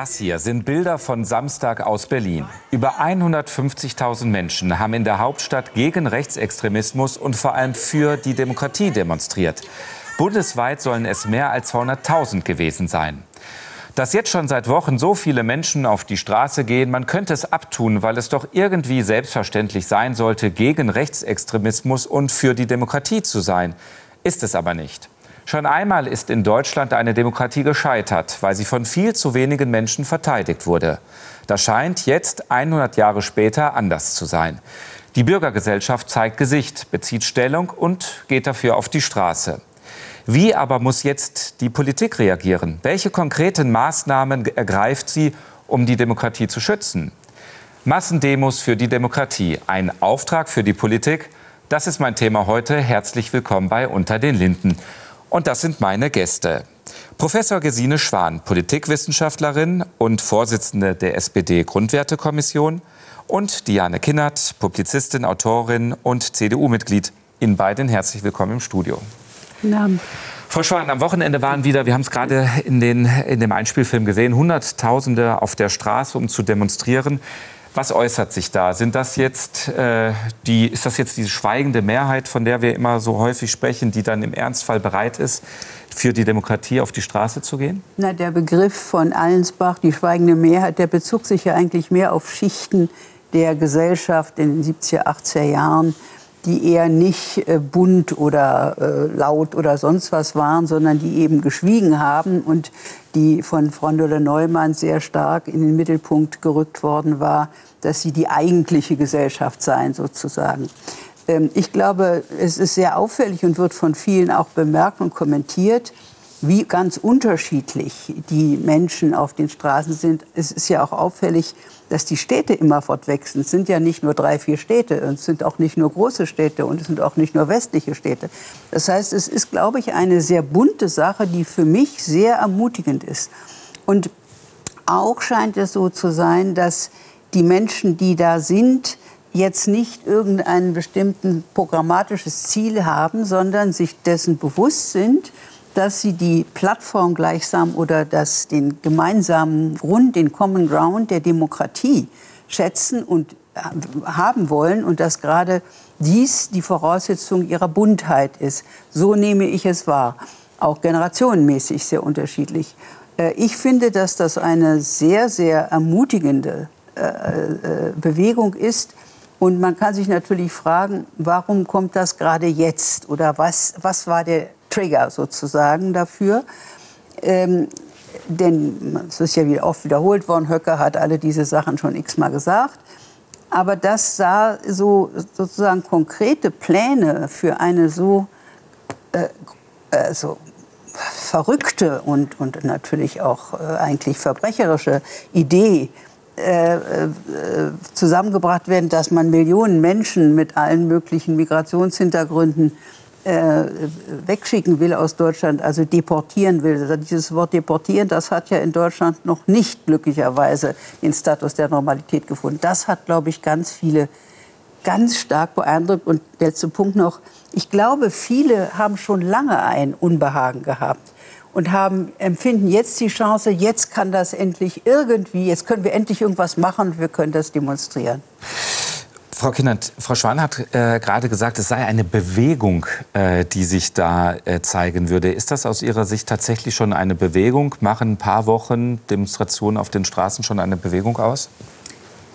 Das hier sind Bilder von Samstag aus Berlin. Über 150.000 Menschen haben in der Hauptstadt gegen Rechtsextremismus und vor allem für die Demokratie demonstriert. Bundesweit sollen es mehr als 200.000 gewesen sein. Dass jetzt schon seit Wochen so viele Menschen auf die Straße gehen, man könnte es abtun, weil es doch irgendwie selbstverständlich sein sollte, gegen Rechtsextremismus und für die Demokratie zu sein. Ist es aber nicht. Schon einmal ist in Deutschland eine Demokratie gescheitert, weil sie von viel zu wenigen Menschen verteidigt wurde. Das scheint jetzt, 100 Jahre später, anders zu sein. Die Bürgergesellschaft zeigt Gesicht, bezieht Stellung und geht dafür auf die Straße. Wie aber muss jetzt die Politik reagieren? Welche konkreten Maßnahmen ergreift sie, um die Demokratie zu schützen? Massendemos für die Demokratie, ein Auftrag für die Politik. Das ist mein Thema heute. Herzlich willkommen bei Unter den Linden. Und das sind meine Gäste. Professor Gesine Schwan, Politikwissenschaftlerin und Vorsitzende der SPD-Grundwertekommission. Und Diane Kinnert, Publizistin, Autorin und CDU-Mitglied. Ihnen beiden herzlich willkommen im Studio. Guten Abend. Frau Schwan, am Wochenende waren wieder, wir haben es gerade in, in dem Einspielfilm gesehen, Hunderttausende auf der Straße, um zu demonstrieren. Was äußert sich da? Sind das jetzt äh, die, ist das jetzt diese schweigende Mehrheit, von der wir immer so häufig sprechen, die dann im Ernstfall bereit ist, für die Demokratie auf die Straße zu gehen? Na, der Begriff von Allensbach, die schweigende Mehrheit, der bezog sich ja eigentlich mehr auf Schichten der Gesellschaft in den 70er, 80er Jahren, die eher nicht äh, bunt oder äh, laut oder sonst was waren, sondern die eben geschwiegen haben und die von Frau Müller-Neumann sehr stark in den Mittelpunkt gerückt worden war, dass sie die eigentliche Gesellschaft seien sozusagen. Ähm, ich glaube, es ist sehr auffällig und wird von vielen auch bemerkt und kommentiert, wie ganz unterschiedlich die Menschen auf den Straßen sind. Es ist ja auch auffällig, dass die Städte immer fortwechseln. Es sind ja nicht nur drei, vier Städte, es sind auch nicht nur große Städte und es sind auch nicht nur westliche Städte. Das heißt, es ist, glaube ich, eine sehr bunte Sache, die für mich sehr ermutigend ist. Und auch scheint es so zu sein, dass die Menschen, die da sind, jetzt nicht irgendein bestimmtes programmatisches Ziel haben, sondern sich dessen bewusst sind, dass sie die Plattform gleichsam oder das, den gemeinsamen Grund, den Common Ground der Demokratie schätzen und äh, haben wollen und dass gerade dies die Voraussetzung ihrer Buntheit ist. So nehme ich es wahr. Auch generationenmäßig sehr unterschiedlich. Äh, ich finde, dass das eine sehr, sehr ermutigende äh, Bewegung ist. Und man kann sich natürlich fragen, warum kommt das gerade jetzt? Oder was, was war der Trigger sozusagen dafür. Ähm, denn es ist ja wieder oft wiederholt worden, Höcker hat alle diese Sachen schon x-mal gesagt. Aber das sah so sozusagen konkrete Pläne für eine so, äh, äh, so verrückte und, und natürlich auch äh, eigentlich verbrecherische Idee äh, äh, zusammengebracht werden, dass man Millionen Menschen mit allen möglichen Migrationshintergründen äh, wegschicken will aus Deutschland, also deportieren will. Also dieses Wort deportieren, das hat ja in Deutschland noch nicht glücklicherweise den Status der Normalität gefunden. Das hat, glaube ich, ganz viele ganz stark beeindruckt. Und letzter Punkt noch, ich glaube, viele haben schon lange ein Unbehagen gehabt und haben, empfinden jetzt die Chance, jetzt kann das endlich irgendwie, jetzt können wir endlich irgendwas machen, wir können das demonstrieren. Frau Kindert, Frau Schwan hat äh, gerade gesagt, es sei eine Bewegung, äh, die sich da äh, zeigen würde. Ist das aus Ihrer Sicht tatsächlich schon eine Bewegung? Machen ein paar Wochen Demonstrationen auf den Straßen schon eine Bewegung aus?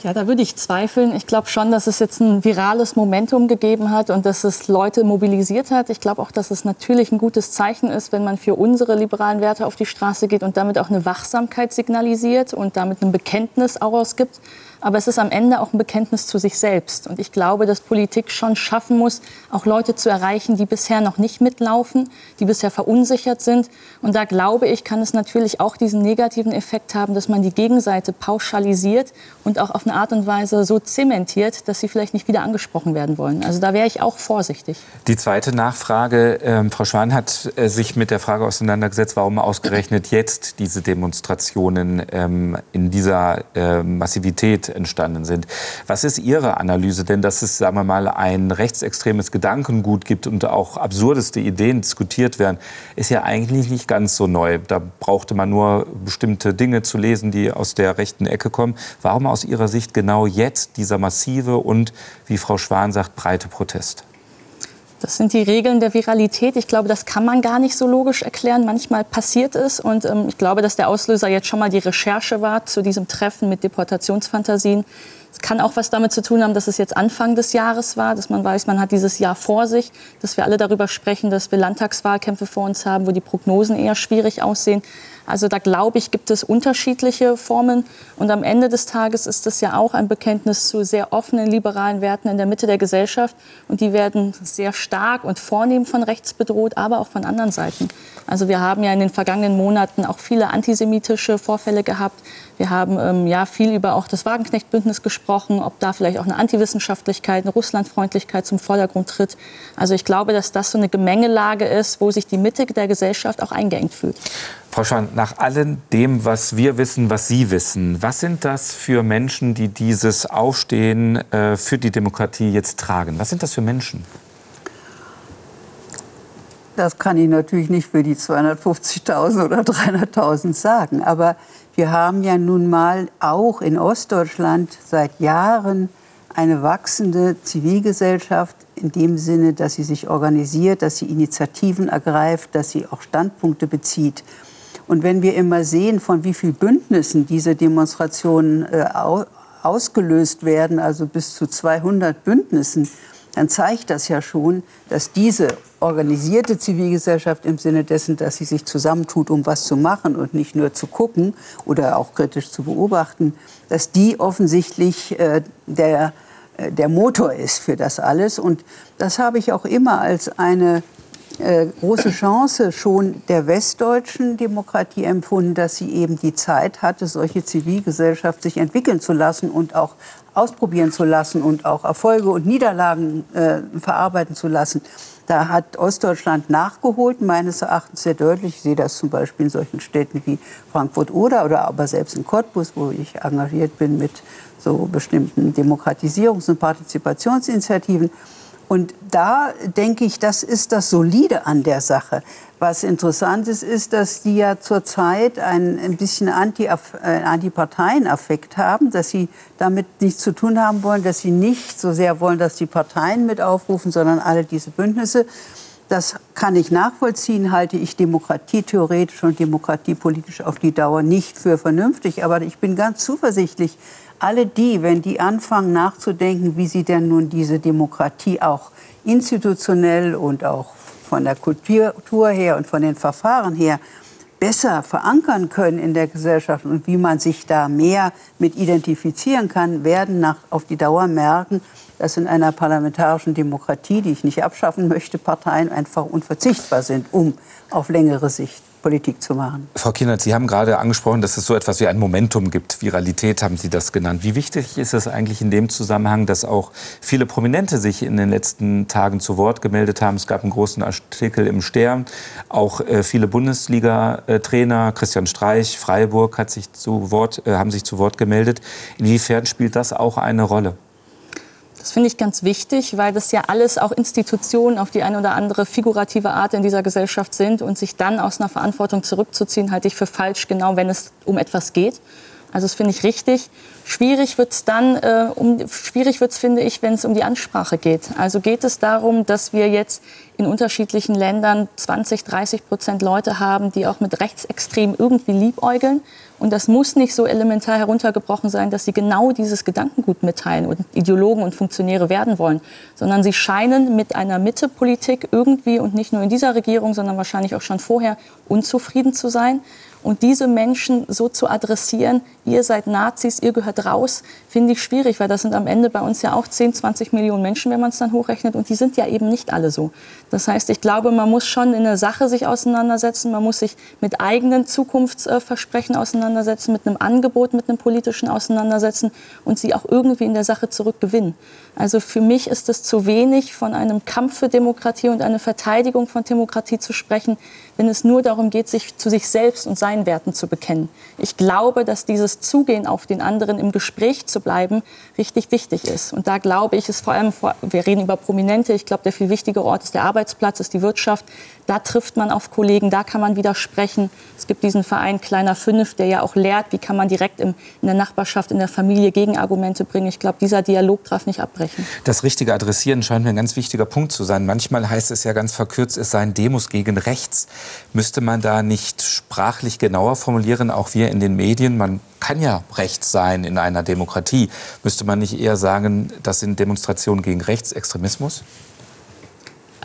Ja, da würde ich zweifeln. Ich glaube schon, dass es jetzt ein virales Momentum gegeben hat und dass es Leute mobilisiert hat. Ich glaube auch, dass es natürlich ein gutes Zeichen ist, wenn man für unsere liberalen Werte auf die Straße geht und damit auch eine Wachsamkeit signalisiert und damit ein Bekenntnis auch ausgibt aber es ist am Ende auch ein Bekenntnis zu sich selbst. Und ich glaube, dass Politik schon schaffen muss, auch Leute zu erreichen, die bisher noch nicht mitlaufen, die bisher verunsichert sind. Und da glaube ich, kann es natürlich auch diesen negativen Effekt haben, dass man die Gegenseite pauschalisiert und auch auf eine Art und Weise so zementiert, dass sie vielleicht nicht wieder angesprochen werden wollen. Also da wäre ich auch vorsichtig. Die zweite Nachfrage, ähm, Frau Schwan hat äh, sich mit der Frage auseinandergesetzt, warum ausgerechnet jetzt diese Demonstrationen ähm, in dieser äh, Massivität entstanden sind. Was ist Ihre Analyse denn, dass es, sagen wir mal, ein rechtsextremes Gedankengut gibt und auch absurdeste Ideen diskutiert werden, ist ja eigentlich nicht ganz so neu. Da brauchte man nur bestimmte Dinge zu lesen, die aus der rechten Ecke kommen. Warum aus Ihrer Sicht genau jetzt dieser massive und, wie Frau Schwan sagt, breite Protest? Das sind die Regeln der Viralität. Ich glaube, das kann man gar nicht so logisch erklären. Manchmal passiert es. Und ähm, ich glaube, dass der Auslöser jetzt schon mal die Recherche war zu diesem Treffen mit Deportationsfantasien. Es kann auch was damit zu tun haben, dass es jetzt Anfang des Jahres war, dass man weiß, man hat dieses Jahr vor sich, dass wir alle darüber sprechen, dass wir Landtagswahlkämpfe vor uns haben, wo die Prognosen eher schwierig aussehen. Also da glaube ich, gibt es unterschiedliche Formen. Und am Ende des Tages ist das ja auch ein Bekenntnis zu sehr offenen liberalen Werten in der Mitte der Gesellschaft. Und die werden sehr stark und vornehm von rechts bedroht, aber auch von anderen Seiten. Also wir haben ja in den vergangenen Monaten auch viele antisemitische Vorfälle gehabt. Wir haben ähm, ja viel über auch das Wagenknecht-Bündnis gesprochen, ob da vielleicht auch eine Antiwissenschaftlichkeit, eine Russlandfreundlichkeit zum Vordergrund tritt. Also ich glaube, dass das so eine Gemengelage ist, wo sich die Mitte der Gesellschaft auch eingeengt fühlt. Frau Schwan, nach allem dem, was wir wissen, was Sie wissen, was sind das für Menschen, die dieses Aufstehen äh, für die Demokratie jetzt tragen? Was sind das für Menschen? Das kann ich natürlich nicht für die 250.000 oder 300.000 sagen. Aber wir haben ja nun mal auch in Ostdeutschland seit Jahren eine wachsende Zivilgesellschaft in dem Sinne, dass sie sich organisiert, dass sie Initiativen ergreift, dass sie auch Standpunkte bezieht. Und wenn wir immer sehen, von wie vielen Bündnissen diese Demonstrationen äh, ausgelöst werden, also bis zu 200 Bündnissen, dann zeigt das ja schon, dass diese organisierte Zivilgesellschaft im Sinne dessen, dass sie sich zusammentut, um was zu machen und nicht nur zu gucken oder auch kritisch zu beobachten, dass die offensichtlich äh, der, äh, der Motor ist für das alles. Und das habe ich auch immer als eine äh, große Chance schon der westdeutschen Demokratie empfunden, dass sie eben die Zeit hatte, solche Zivilgesellschaft sich entwickeln zu lassen und auch ausprobieren zu lassen und auch Erfolge und Niederlagen äh, verarbeiten zu lassen. Da hat Ostdeutschland nachgeholt, meines Erachtens sehr deutlich. Ich sehe das zum Beispiel in solchen Städten wie Frankfurt oder oder aber selbst in Cottbus, wo ich engagiert bin mit so bestimmten Demokratisierungs- und Partizipationsinitiativen. Und da denke ich, das ist das Solide an der Sache. Was interessant ist, ist, dass die ja zurzeit ein, ein bisschen Anti, äh, Antiparteienaffekt haben, dass sie damit nichts zu tun haben wollen, dass sie nicht so sehr wollen, dass die Parteien mit aufrufen, sondern alle diese Bündnisse. Das kann ich nachvollziehen, halte ich Demokratie theoretisch und Demokratie politisch auf die Dauer nicht für vernünftig. Aber ich bin ganz zuversichtlich, alle die, wenn die anfangen nachzudenken, wie sie denn nun diese Demokratie auch institutionell und auch von der Kultur her und von den Verfahren her besser verankern können in der Gesellschaft und wie man sich da mehr mit identifizieren kann, werden nach, auf die Dauer merken, dass in einer parlamentarischen Demokratie, die ich nicht abschaffen möchte, Parteien einfach unverzichtbar sind, um auf längere Sicht Politik zu machen. Frau Kienert, Sie haben gerade angesprochen, dass es so etwas wie ein Momentum gibt. Viralität haben Sie das genannt. Wie wichtig ist es eigentlich in dem Zusammenhang, dass auch viele Prominente sich in den letzten Tagen zu Wort gemeldet haben? Es gab einen großen Artikel im Stern. Auch äh, viele Bundesliga-Trainer, Christian Streich, Freiburg hat sich zu Wort, äh, haben sich zu Wort gemeldet. Inwiefern spielt das auch eine Rolle? Das finde ich ganz wichtig, weil das ja alles auch Institutionen auf die eine oder andere figurative Art in dieser Gesellschaft sind und sich dann aus einer Verantwortung zurückzuziehen, halte ich für falsch, genau wenn es um etwas geht. Also das finde ich richtig. Schwierig wird es dann, äh, um, schwierig wird's, finde ich, wenn es um die Ansprache geht. Also geht es darum, dass wir jetzt in unterschiedlichen Ländern 20, 30 Prozent Leute haben, die auch mit Rechtsextremen irgendwie liebäugeln. Und das muss nicht so elementar heruntergebrochen sein, dass sie genau dieses Gedankengut mitteilen und Ideologen und Funktionäre werden wollen, sondern sie scheinen mit einer Mittepolitik irgendwie und nicht nur in dieser Regierung, sondern wahrscheinlich auch schon vorher unzufrieden zu sein. Und diese Menschen so zu adressieren, ihr seid Nazis, ihr gehört raus, finde ich schwierig, weil das sind am Ende bei uns ja auch 10, 20 Millionen Menschen, wenn man es dann hochrechnet. Und die sind ja eben nicht alle so. Das heißt, ich glaube, man muss schon in der Sache sich auseinandersetzen. Man muss sich mit eigenen Zukunftsversprechen auseinandersetzen, mit einem Angebot, mit einem politischen auseinandersetzen und sie auch irgendwie in der Sache zurückgewinnen. Also für mich ist es zu wenig, von einem Kampf für Demokratie und einer Verteidigung von Demokratie zu sprechen, wenn es nur darum geht, sich zu sich selbst und seinen Werten zu bekennen. Ich glaube, dass dieses Zugehen auf den anderen, im Gespräch zu bleiben, richtig wichtig ist. Und da glaube ich, ist vor allem, wir reden über Prominente, ich glaube, der viel wichtigere Ort ist der Arbeitsplatz, ist die Wirtschaft. Da trifft man auf Kollegen, da kann man widersprechen. Es gibt diesen Verein Kleiner Fünf, der ja auch lehrt, wie kann man direkt im, in der Nachbarschaft, in der Familie Gegenargumente bringen. Ich glaube, dieser Dialog darf nicht abbrechen. Das richtige Adressieren scheint mir ein ganz wichtiger Punkt zu sein. Manchmal heißt es ja ganz verkürzt, es seien Demos gegen rechts. Müsste man da nicht sprachlich genauer formulieren, auch wir in den Medien? Man kann ja rechts sein in einer Demokratie. Müsste man nicht eher sagen, das sind Demonstrationen gegen Rechtsextremismus?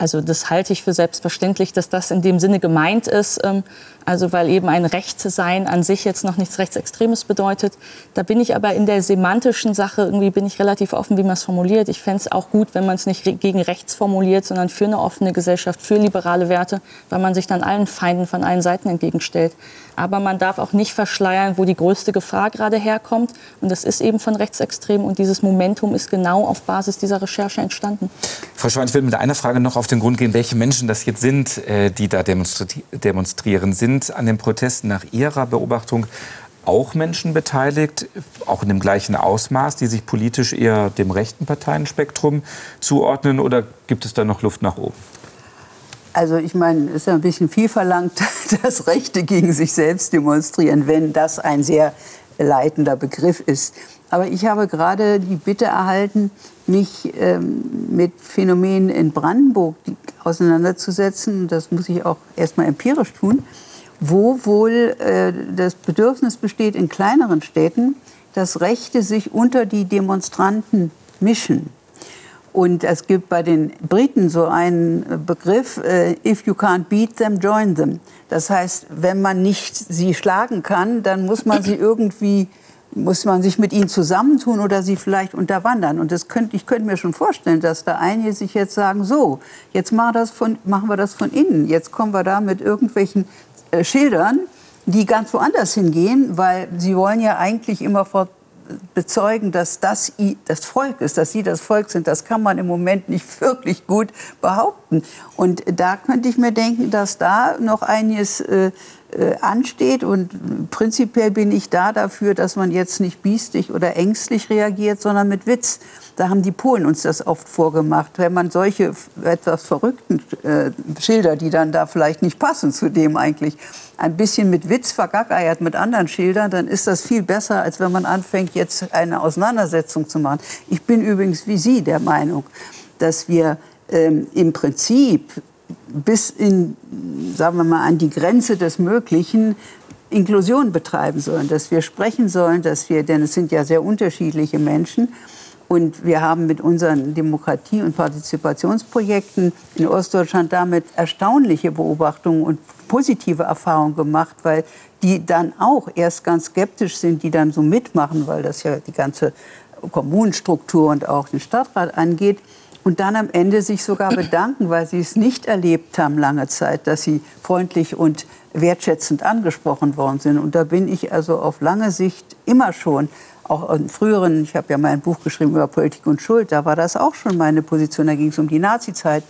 Also das halte ich für selbstverständlich, dass das in dem Sinne gemeint ist. Ähm, also weil eben ein Rechtsein an sich jetzt noch nichts Rechtsextremes bedeutet. Da bin ich aber in der semantischen Sache irgendwie bin ich relativ offen, wie man es formuliert. Ich fände es auch gut, wenn man es nicht gegen rechts formuliert, sondern für eine offene Gesellschaft, für liberale Werte, weil man sich dann allen Feinden von allen Seiten entgegenstellt. Aber man darf auch nicht verschleiern, wo die größte Gefahr gerade herkommt. Und das ist eben von Rechtsextremen. Und dieses Momentum ist genau auf Basis dieser Recherche entstanden. Frau Schwan, ich will mit einer Frage noch auf den Grund gehen, welche Menschen das jetzt sind, äh, die da demonstrieren. Sind an den Protesten nach Ihrer Beobachtung auch Menschen beteiligt, auch in dem gleichen Ausmaß, die sich politisch eher dem rechten Parteienspektrum zuordnen? Oder gibt es da noch Luft nach oben? Also ich meine, es ist ja ein bisschen viel verlangt, dass Rechte gegen sich selbst demonstrieren, wenn das ein sehr leitender Begriff ist. Aber ich habe gerade die Bitte erhalten, mich ähm, mit Phänomenen in Brandenburg auseinanderzusetzen. Das muss ich auch erstmal empirisch tun wo wohl äh, das Bedürfnis besteht in kleineren Städten, dass Rechte sich unter die Demonstranten mischen. Und es gibt bei den Briten so einen Begriff, äh, if you can't beat them, join them. Das heißt, wenn man nicht sie schlagen kann, dann muss man sie irgendwie, muss man sich mit ihnen zusammentun oder sie vielleicht unterwandern. Und das könnt, ich könnte mir schon vorstellen, dass da einige sich jetzt sagen, so, jetzt machen, das von, machen wir das von innen. Jetzt kommen wir da mit irgendwelchen äh, schildern, die ganz woanders hingehen, weil sie wollen ja eigentlich immer vor bezeugen, dass das das Volk ist, dass sie das Volk sind. Das kann man im Moment nicht wirklich gut behaupten. Und da könnte ich mir denken, dass da noch einiges äh, ansteht. Und prinzipiell bin ich da dafür, dass man jetzt nicht biestig oder ängstlich reagiert, sondern mit Witz. Da haben die Polen uns das oft vorgemacht. Wenn man solche etwas verrückten äh, Schilder, die dann da vielleicht nicht passen zu dem eigentlich, ein bisschen mit Witz vergackeiert mit anderen Schildern, dann ist das viel besser, als wenn man anfängt, jetzt eine Auseinandersetzung zu machen. Ich bin übrigens wie Sie der Meinung, dass wir ähm, im Prinzip bis in, sagen wir mal, an die Grenze des Möglichen Inklusion betreiben sollen, dass wir sprechen sollen, dass wir, denn es sind ja sehr unterschiedliche Menschen, und wir haben mit unseren Demokratie- und Partizipationsprojekten in Ostdeutschland damit erstaunliche Beobachtungen und positive Erfahrungen gemacht, weil die dann auch erst ganz skeptisch sind, die dann so mitmachen, weil das ja die ganze Kommunenstruktur und auch den Stadtrat angeht und dann am Ende sich sogar bedanken, weil sie es nicht erlebt haben lange Zeit, dass sie freundlich und wertschätzend angesprochen worden sind. Und da bin ich also auf lange Sicht immer schon, auch in früheren, ich habe ja mein Buch geschrieben über Politik und Schuld, da war das auch schon meine Position, da ging es um die Nazizeit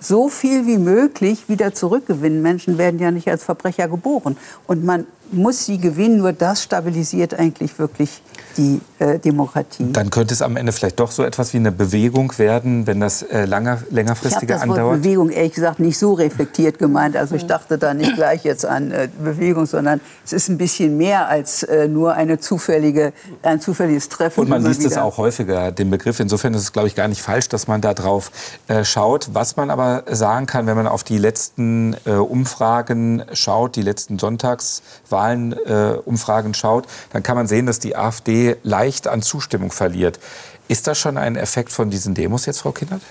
so viel wie möglich wieder zurückgewinnen. Menschen werden ja nicht als Verbrecher geboren. Und man muss sie gewinnen, nur das stabilisiert eigentlich wirklich die äh, Demokratie. Dann könnte es am Ende vielleicht doch so etwas wie eine Bewegung werden, wenn das äh, langer, längerfristige ich das andauert? Wort Bewegung ehrlich gesagt nicht so reflektiert gemeint. Also ich dachte da nicht gleich jetzt an äh, Bewegung, sondern es ist ein bisschen mehr als äh, nur eine zufällige, ein zufälliges Treffen. Und man liest es auch häufiger, den Begriff. Insofern ist es, glaube ich, gar nicht falsch, dass man da drauf äh, schaut. Was man aber sagen kann, wenn man auf die letzten äh, Umfragen schaut, die letzten Sonntagswahlen, Umfragen schaut, dann kann man sehen, dass die AfD leicht an Zustimmung verliert. Ist das schon ein Effekt von diesen Demos jetzt, Frau Kindert?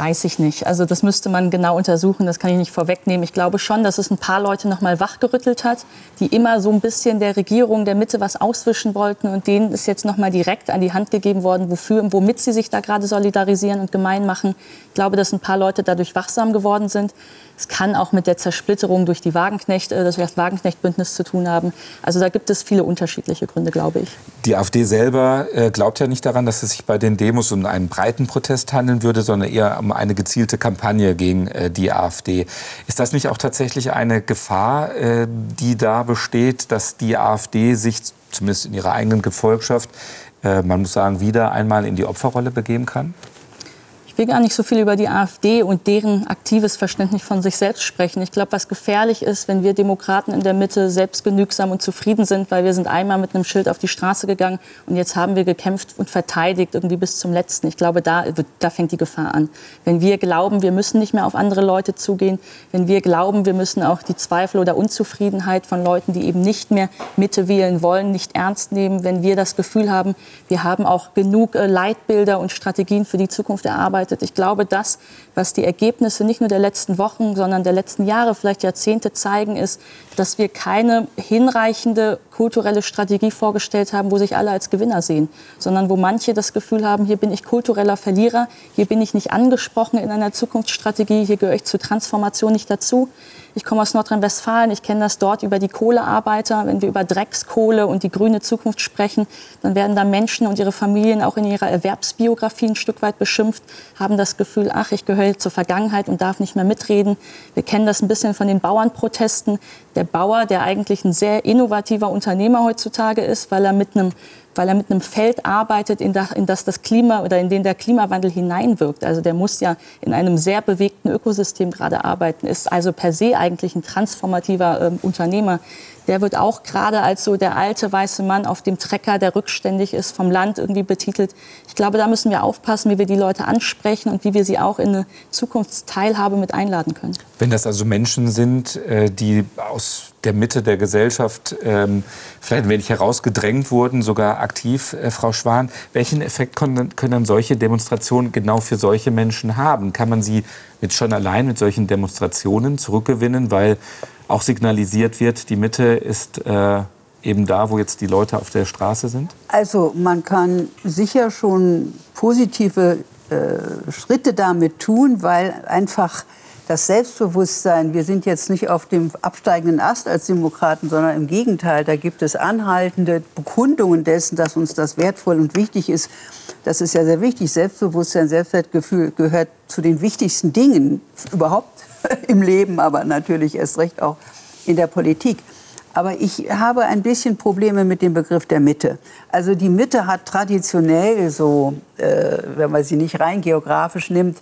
Weiß ich nicht. Also das müsste man genau untersuchen. Das kann ich nicht vorwegnehmen. Ich glaube schon, dass es ein paar Leute noch mal wachgerüttelt hat, die immer so ein bisschen der Regierung der Mitte was auswischen wollten und denen ist jetzt noch mal direkt an die Hand gegeben worden, wofür und womit sie sich da gerade solidarisieren und gemein machen. Ich glaube, dass ein paar Leute dadurch wachsam geworden sind. Es kann auch mit der Zersplitterung durch die Wagenknecht, äh, das Wagenknecht-Bündnis zu tun haben. Also da gibt es viele unterschiedliche Gründe, glaube ich. Die AfD selber äh, glaubt ja nicht daran, dass es sich bei den Demos um einen breiten Protest handeln würde, sondern eher um um eine gezielte Kampagne gegen äh, die AfD. Ist das nicht auch tatsächlich eine Gefahr, äh, die da besteht, dass die AfD sich zumindest in ihrer eigenen Gefolgschaft, äh, man muss sagen, wieder einmal in die Opferrolle begeben kann? Will gar nicht so viel über die AfD und deren aktives Verständnis von sich selbst sprechen. Ich glaube, was gefährlich ist, wenn wir Demokraten in der Mitte selbstgenügsam und zufrieden sind, weil wir sind einmal mit einem Schild auf die Straße gegangen und jetzt haben wir gekämpft und verteidigt irgendwie bis zum Letzten. Ich glaube, da, da fängt die Gefahr an. Wenn wir glauben, wir müssen nicht mehr auf andere Leute zugehen, wenn wir glauben, wir müssen auch die Zweifel oder Unzufriedenheit von Leuten, die eben nicht mehr Mitte wählen wollen, nicht ernst nehmen, wenn wir das Gefühl haben, wir haben auch genug äh, Leitbilder und Strategien für die Zukunft erarbeitet, arbeitet. Ich glaube, das, was die Ergebnisse nicht nur der letzten Wochen, sondern der letzten Jahre, vielleicht Jahrzehnte zeigen, ist, dass wir keine hinreichende kulturelle Strategie vorgestellt haben, wo sich alle als Gewinner sehen, sondern wo manche das Gefühl haben, hier bin ich kultureller Verlierer, hier bin ich nicht angesprochen in einer Zukunftsstrategie, hier gehöre ich zur Transformation nicht dazu. Ich komme aus Nordrhein-Westfalen, ich kenne das dort über die Kohlearbeiter. Wenn wir über Dreckskohle und die grüne Zukunft sprechen, dann werden da Menschen und ihre Familien auch in ihrer Erwerbsbiografie ein Stück weit beschimpft, haben das Gefühl, ach, ich gehöre zur Vergangenheit und darf nicht mehr mitreden. Wir kennen das ein bisschen von den Bauernprotesten. Der Bauer, der eigentlich ein sehr innovativer Unternehmer heutzutage ist, weil er mit einem weil er mit einem Feld arbeitet, in, das, in das das Klima oder in den der Klimawandel hineinwirkt. Also der muss ja in einem sehr bewegten Ökosystem gerade arbeiten, ist also per se eigentlich ein transformativer äh, Unternehmer der wird auch gerade als so der alte weiße Mann auf dem Trecker, der rückständig ist, vom Land irgendwie betitelt. Ich glaube, da müssen wir aufpassen, wie wir die Leute ansprechen und wie wir sie auch in eine Zukunftsteilhabe mit einladen können. Wenn das also Menschen sind, äh, die aus der Mitte der Gesellschaft ähm, vielleicht ein wenig herausgedrängt wurden, sogar aktiv, äh, Frau Schwan, welchen Effekt können, solche Demonstrationen genau für solche Menschen haben? Kann man sie mit schon allein mit solchen Demonstrationen zurückgewinnen, weil auch signalisiert wird, die Mitte ist äh, eben da, wo jetzt die Leute auf der Straße sind? Also man kann sicher schon positive äh, Schritte damit tun, weil einfach das Selbstbewusstsein, wir sind jetzt nicht auf dem absteigenden Ast als Demokraten, sondern im Gegenteil, da gibt es anhaltende Bekundungen dessen, dass uns das wertvoll und wichtig ist. Das ist ja sehr wichtig. Selbstbewusstsein, Selbstwertgefühl gehört zu den wichtigsten Dingen überhaupt im Leben, aber natürlich erst recht auch in der Politik. Aber ich habe ein bisschen Probleme mit dem Begriff der Mitte. Also die Mitte hat traditionell so, äh, wenn man sie nicht rein geografisch nimmt,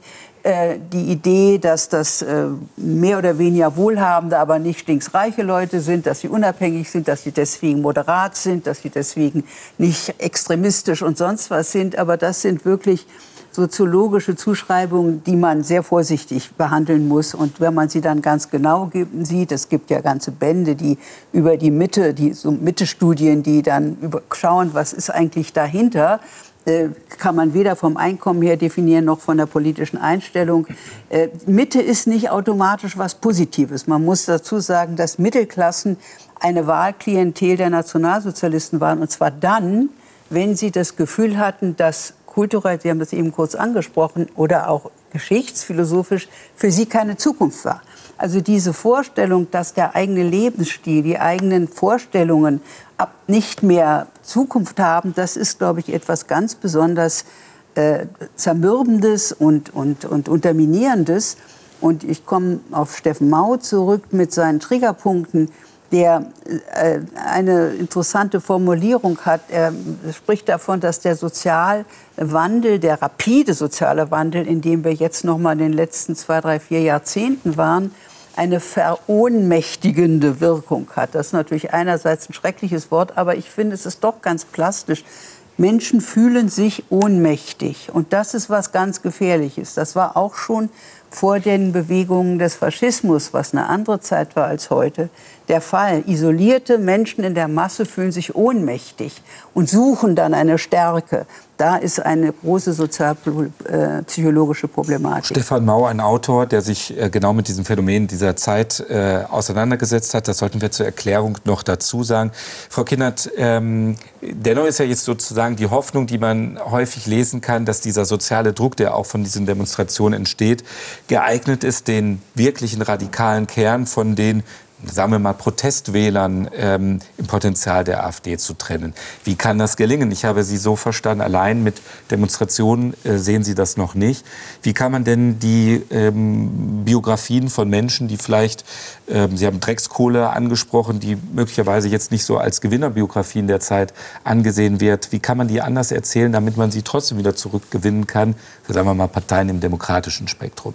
die Idee, dass das äh, mehr oder weniger wohlhabende, aber nicht stinksreiche Leute sind, dass sie unabhängig sind, dass sie deswegen moderat sind, dass sie deswegen nicht extremistisch und sonst was sind. Aber das sind wirklich soziologische Zuschreibungen, die man sehr vorsichtig behandeln muss. Und wenn man sie dann ganz genau sieht, es gibt ja ganze Bände, die über die Mitte, die so Mitte-Studien, die dann schauen, was ist eigentlich dahinter, äh, kann man weder vom Einkommen her definieren noch von der politischen Einstellung. Äh, Mitte ist nicht automatisch was Positives. Man muss dazu sagen, dass Mittelklassen eine Wahlklientel der Nationalsozialisten waren. Und zwar dann, wenn sie das Gefühl hatten, dass kulturell, Sie haben das eben kurz angesprochen, oder auch geschichtsphilosophisch für sie keine Zukunft war. Also diese Vorstellung, dass der eigene Lebensstil, die eigenen Vorstellungen ab nicht mehr Zukunft haben, das ist, glaube ich, etwas ganz besonders äh, zermürbendes und, und, und unterminierendes. Und ich komme auf Steffen Mau zurück mit seinen Triggerpunkten der äh, eine interessante Formulierung hat. Er spricht davon, dass der Sozialwandel, der rapide soziale Wandel, in dem wir jetzt noch mal in den letzten zwei, drei, vier Jahrzehnten waren, eine verohnmächtigende Wirkung hat. Das ist natürlich einerseits ein schreckliches Wort, aber ich finde, es ist doch ganz plastisch. Menschen fühlen sich ohnmächtig und das ist was ganz Gefährliches. Das war auch schon vor den Bewegungen des Faschismus, was eine andere Zeit war als heute, der Fall. Isolierte Menschen in der Masse fühlen sich ohnmächtig und suchen dann eine Stärke. Da ist eine große sozialpsychologische Problematik. Stefan Mau, ein Autor, der sich äh, genau mit diesem Phänomen dieser Zeit äh, auseinandergesetzt hat. Das sollten wir zur Erklärung noch dazu sagen. Frau Kinnert, ähm, dennoch ist ja jetzt sozusagen die Hoffnung, die man häufig lesen kann, dass dieser soziale Druck, der auch von diesen Demonstrationen entsteht, geeignet ist, den wirklichen radikalen Kern von den sagen wir mal, Protestwählern ähm, im Potenzial der AfD zu trennen. Wie kann das gelingen? Ich habe Sie so verstanden, allein mit Demonstrationen äh, sehen Sie das noch nicht. Wie kann man denn die ähm, Biografien von Menschen, die vielleicht, ähm, Sie haben Dreckskohle angesprochen, die möglicherweise jetzt nicht so als Gewinnerbiografien der Zeit angesehen wird, wie kann man die anders erzählen, damit man sie trotzdem wieder zurückgewinnen kann, für, sagen wir mal, Parteien im demokratischen Spektrum?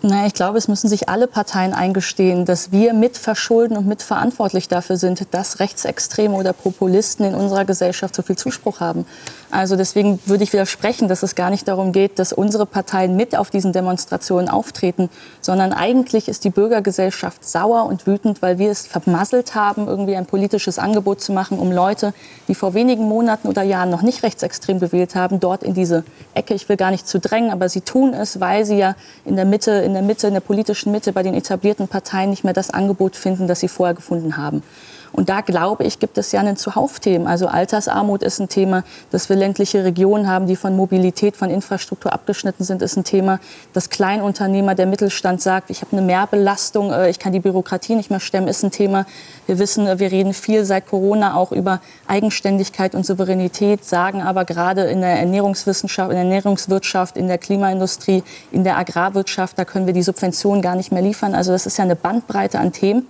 Naja, ich glaube, es müssen sich alle Parteien eingestehen, dass wir mitverschulden und mitverantwortlich dafür sind, dass Rechtsextreme oder Populisten in unserer Gesellschaft so viel Zuspruch haben. Also deswegen würde ich widersprechen, dass es gar nicht darum geht, dass unsere Parteien mit auf diesen Demonstrationen auftreten, sondern eigentlich ist die Bürgergesellschaft sauer und wütend, weil wir es vermasselt haben, irgendwie ein politisches Angebot zu machen, um Leute, die vor wenigen Monaten oder Jahren noch nicht rechtsextrem gewählt haben, dort in diese Ecke, ich will gar nicht zu drängen, aber sie tun es, weil sie ja in der Mitte, in der Mitte, in der politischen Mitte bei den etablierten Parteien nicht mehr das Angebot finden, das sie vorher gefunden haben. Und da glaube ich, gibt es ja einen Zuhauf-Themen. Also Altersarmut ist ein Thema, dass wir ländliche Regionen haben, die von Mobilität, von Infrastruktur abgeschnitten sind, ist ein Thema. Dass Kleinunternehmer, der Mittelstand sagt, ich habe eine Mehrbelastung, äh, ich kann die Bürokratie nicht mehr stemmen, ist ein Thema. Wir wissen, äh, wir reden viel seit Corona auch über Eigenständigkeit und Souveränität, sagen aber gerade in der Ernährungswissenschaft, in der Ernährungswirtschaft, in der Klimaindustrie, in der Agrarwirtschaft, da können wir die Subventionen gar nicht mehr liefern. Also das ist ja eine Bandbreite an Themen.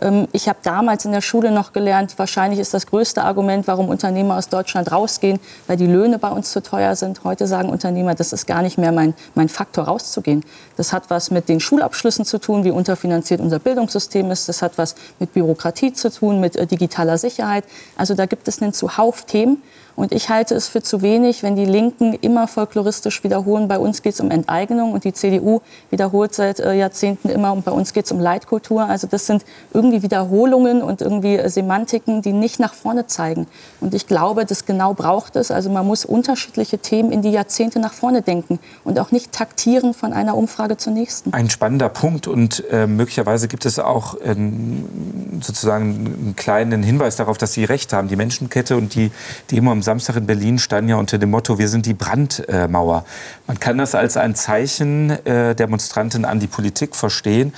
Ähm, ich habe damals in der Schule noch gelernt, wahrscheinlich ist das größte Argument, warum Unternehmer aus Deutschland rausgehen, weil die Löhne bei uns zu teuer sind. Heute sagen Unternehmer, das ist gar nicht mehr mein, mein Faktor rauszugehen. Das hat was mit den Schulabschlüssen zu tun, wie unterfinanziert unser Bildungssystem ist. Das hat was mit Bürokratie zu tun, mit äh, digitaler Sicherheit. Also da gibt es einen Zuhauf Themen. Und ich halte es für zu wenig, wenn die Linken immer folkloristisch wiederholen, bei uns geht es um Enteignung und die CDU wiederholt seit äh, Jahrzehnten immer, und bei uns geht es um Leitkultur. Also das sind irgendwie Wiederholungen und irgendwie äh, Semantiken, die nicht nach vorne zeigen. Und ich glaube, das genau braucht es. Also man muss unterschiedliche Themen in die Jahrzehnte nach vorne denken und auch nicht taktieren von einer Umfrage zur nächsten. Ein spannender Punkt und äh, möglicherweise gibt es auch äh, sozusagen einen kleinen Hinweis darauf, dass Sie recht haben. Die Menschenkette und die Demo am Samstag in Berlin standen ja unter dem Motto, wir sind die Brandmauer. Man kann das als ein Zeichen äh, Demonstranten an die Politik verstehen.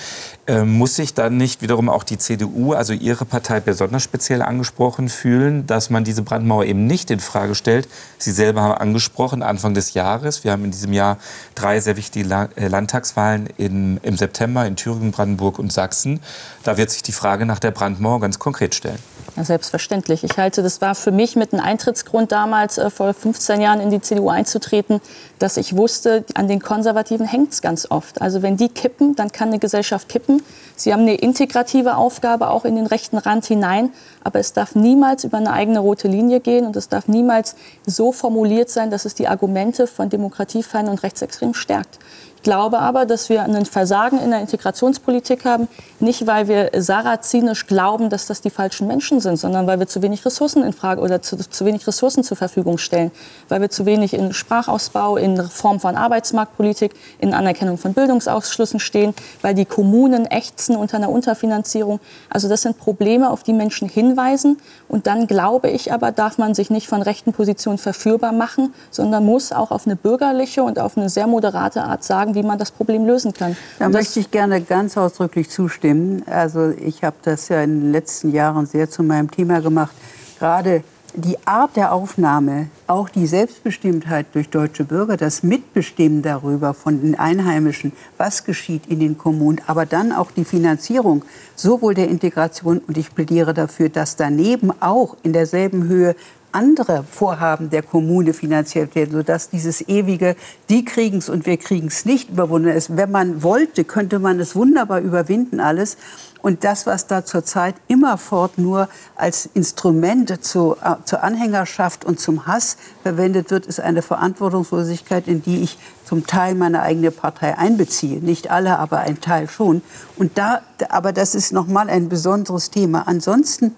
Ähm, muss sich dann nicht wiederum auch die CDU, also Ihre Partei, besonders speziell angesprochen fühlen, dass man diese Brandmauer eben nicht in Frage stellt? Sie selber haben angesprochen, Anfang des Jahres. Wir haben in diesem Jahr drei sehr wichtige äh, Landtagswahlen in, im September in Thüringen, Brandenburg und Sachsen. Da wird sich die Frage nach der Brandmauer ganz konkret stellen. Ja, selbstverständlich. Ich halte, das war für mich mit einem Eintrittsgrund damals, äh, vor 15 Jahren in die CDU einzutreten, dass ich wusste, an den Konservativen hängt es ganz oft. Also wenn die kippen, dann kann eine Gesellschaft kippen. Sie haben eine integrative Aufgabe auch in den rechten Rand hinein, aber es darf niemals über eine eigene rote Linie gehen und es darf niemals so formuliert sein, dass es die Argumente von Demokratiefeinden und Rechtsextremen stärkt glaube aber, dass wir ein Versagen in der Integrationspolitik haben, nicht weil wir sarazinisch glauben, dass das die falschen Menschen sind, sondern weil wir zu wenig Ressourcen in Frage oder zu, zu wenig Ressourcen zur Verfügung stellen, weil wir zu wenig in Sprachausbau, in Form von Arbeitsmarktpolitik, in Anerkennung von Bildungsausschlüssen stehen, weil die Kommunen ächzen unter einer Unterfinanzierung. Also das sind Probleme, auf die Menschen hinweisen. Und dann glaube ich aber, darf man sich nicht von rechten Positionen verführbar machen, sondern muss auch auf eine bürgerliche und auf eine sehr moderate Art sagen, wie man das Problem lösen kann. Da möchte ich gerne ganz ausdrücklich zustimmen. Also ich habe das ja in den letzten Jahren sehr zu meinem Thema gemacht. Gerade die Art der Aufnahme, auch die Selbstbestimmtheit durch deutsche Bürger, das Mitbestimmen darüber von den Einheimischen, was geschieht in den Kommunen, aber dann auch die Finanzierung sowohl der Integration und ich plädiere dafür, dass daneben auch in derselben Höhe andere Vorhaben der Kommune finanziert werden, sodass dieses ewige, die kriegen es und wir kriegen es nicht überwunden ist. Wenn man wollte, könnte man es wunderbar überwinden alles. Und das, was da zurzeit immerfort nur als Instrument zu, äh, zur Anhängerschaft und zum Hass verwendet wird, ist eine Verantwortungslosigkeit, in die ich zum Teil meine eigene Partei einbeziehe. Nicht alle, aber ein Teil schon. Und da, aber das ist nochmal ein besonderes Thema. Ansonsten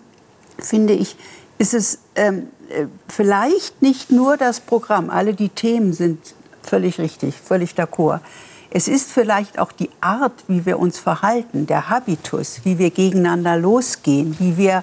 finde ich, ist es ähm, äh, vielleicht nicht nur das Programm, alle die Themen sind völlig richtig, völlig d'accord. Es ist vielleicht auch die Art, wie wir uns verhalten, der Habitus, wie wir gegeneinander losgehen, wie wir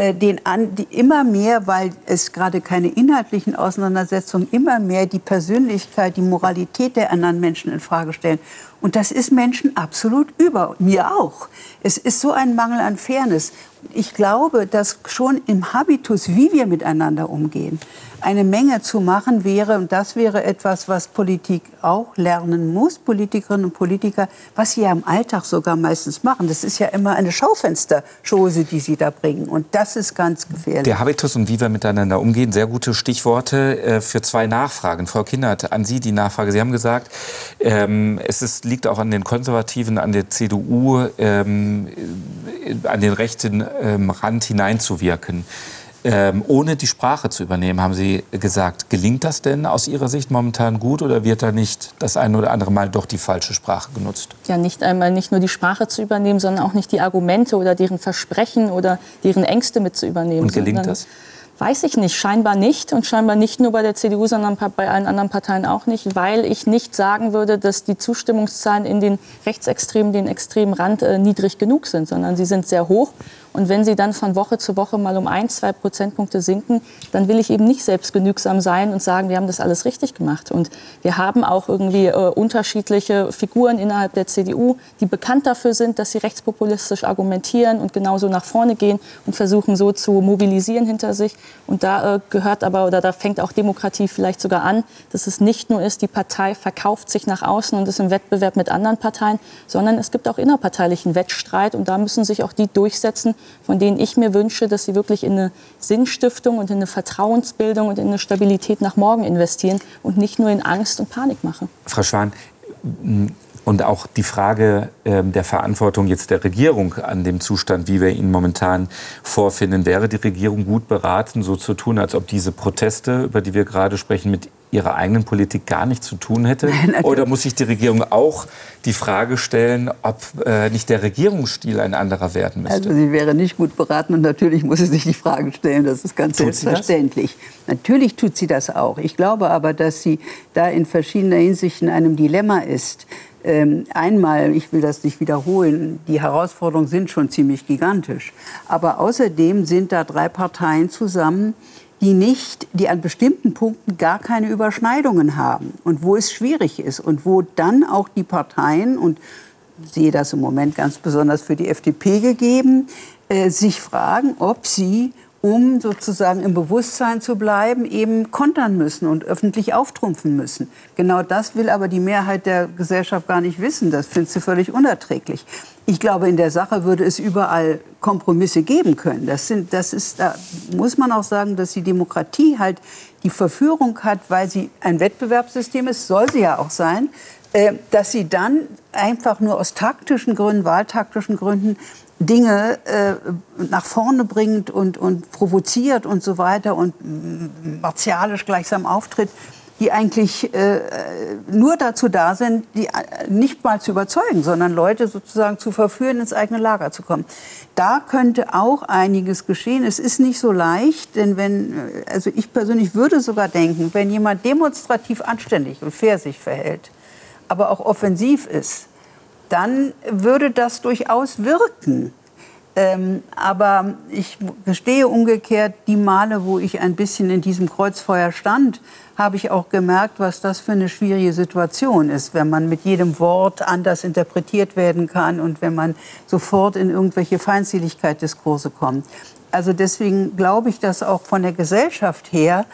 den an, die immer mehr, weil es gerade keine inhaltlichen Auseinandersetzungen, immer mehr die Persönlichkeit, die Moralität der anderen Menschen in Frage stellen. Und das ist Menschen absolut über, mir auch. Es ist so ein Mangel an Fairness. Ich glaube, dass schon im Habitus, wie wir miteinander umgehen, eine Menge zu machen wäre. Und das wäre etwas, was Politik auch lernen muss, Politikerinnen und Politiker, was sie ja im Alltag sogar meistens machen. Das ist ja immer eine Schaufensterschose, die sie da bringen. Und das ist ganz gefährlich. Der Habitus und wie wir miteinander umgehen, sehr gute Stichworte äh, für zwei Nachfragen. Frau Kindert, an Sie die Nachfrage. Sie haben gesagt, ähm, es ist, liegt auch an den Konservativen, an der CDU, ähm, an den rechten ähm, Rand hineinzuwirken ähm, ohne die Sprache zu übernehmen, haben Sie gesagt. Gelingt das denn aus Ihrer Sicht momentan gut oder wird da nicht das eine oder andere Mal doch die falsche Sprache genutzt? Ja, nicht einmal nicht nur die Sprache zu übernehmen, sondern auch nicht die Argumente oder deren Versprechen oder deren Ängste mit zu übernehmen. Und gelingt das? Weiß ich nicht, scheinbar nicht und scheinbar nicht nur bei der CDU, sondern bei allen anderen Parteien auch nicht, weil ich nicht sagen würde, dass die Zustimmungszahlen in den rechtsextremen, den extremen Rand äh, niedrig genug sind, sondern sie sind sehr hoch und wenn sie dann von Woche zu Woche mal um ein, zwei Prozentpunkte sinken, dann will ich eben nicht selbstgenügsam sein und sagen, wir haben das alles richtig gemacht. Und wir haben auch irgendwie äh, unterschiedliche Figuren innerhalb der CDU, die bekannt dafür sind, dass sie rechtspopulistisch argumentieren und genauso nach vorne gehen und versuchen so zu mobilisieren hinter sich. Und da äh, gehört aber, oder da fängt auch Demokratie vielleicht sogar an, dass es nicht nur ist, die Partei verkauft sich nach außen und ist im Wettbewerb mit anderen Parteien, sondern es gibt auch innerparteilichen Wettstreit und da müssen sich auch die durchsetzen, von denen ich mir wünsche, dass sie wirklich in eine Sinnstiftung und in eine Vertrauensbildung und in eine Stabilität nach morgen investieren und nicht nur in Angst und Panik machen. Frau Schwan, und auch die Frage äh, der Verantwortung jetzt der Regierung an dem Zustand, wie wir ihn momentan vorfinden, wäre die Regierung gut beraten, so zu tun, als ob diese Proteste, über die wir gerade sprechen, mit ihrer eigenen Politik gar nichts zu tun hätte? Nein, Oder muss sich die Regierung auch die Frage stellen, ob äh, nicht der Regierungsstil ein anderer werden müsste? Also sie wäre nicht gut beraten und natürlich muss sie sich die Frage stellen. Das ist ganz tut selbstverständlich. Natürlich tut sie das auch. Ich glaube aber, dass sie da in verschiedener Hinsicht in einem Dilemma ist. Ähm, einmal, ich will das nicht wiederholen, die Herausforderungen sind schon ziemlich gigantisch. Aber außerdem sind da drei Parteien zusammen, die nicht, die an bestimmten Punkten gar keine Überschneidungen haben und wo es schwierig ist und wo dann auch die Parteien und sehe das im Moment ganz besonders für die FDP gegeben, äh, sich fragen, ob sie um sozusagen im Bewusstsein zu bleiben, eben kontern müssen und öffentlich auftrumpfen müssen. Genau das will aber die Mehrheit der Gesellschaft gar nicht wissen. Das findet sie völlig unerträglich. Ich glaube, in der Sache würde es überall Kompromisse geben können. Das, sind, das ist, da muss man auch sagen, dass die Demokratie halt die Verführung hat, weil sie ein Wettbewerbssystem ist, soll sie ja auch sein, äh, dass sie dann einfach nur aus taktischen Gründen, wahltaktischen Gründen Dinge äh, nach vorne bringt und, und provoziert und so weiter und martialisch gleichsam auftritt, die eigentlich äh, nur dazu da sind, die äh, nicht mal zu überzeugen, sondern Leute sozusagen zu verführen, ins eigene Lager zu kommen. Da könnte auch einiges geschehen. Es ist nicht so leicht, denn wenn, äh, also ich persönlich würde sogar denken, wenn jemand demonstrativ anständig und fair sich verhält, aber auch offensiv ist, dann würde das durchaus wirken. Ähm, aber ich gestehe umgekehrt, die Male, wo ich ein bisschen in diesem Kreuzfeuer stand, habe ich auch gemerkt, was das für eine schwierige Situation ist, wenn man mit jedem Wort anders interpretiert werden kann und wenn man sofort in irgendwelche Feindseligkeit-Diskurse kommt. Also deswegen glaube ich, dass auch von der Gesellschaft her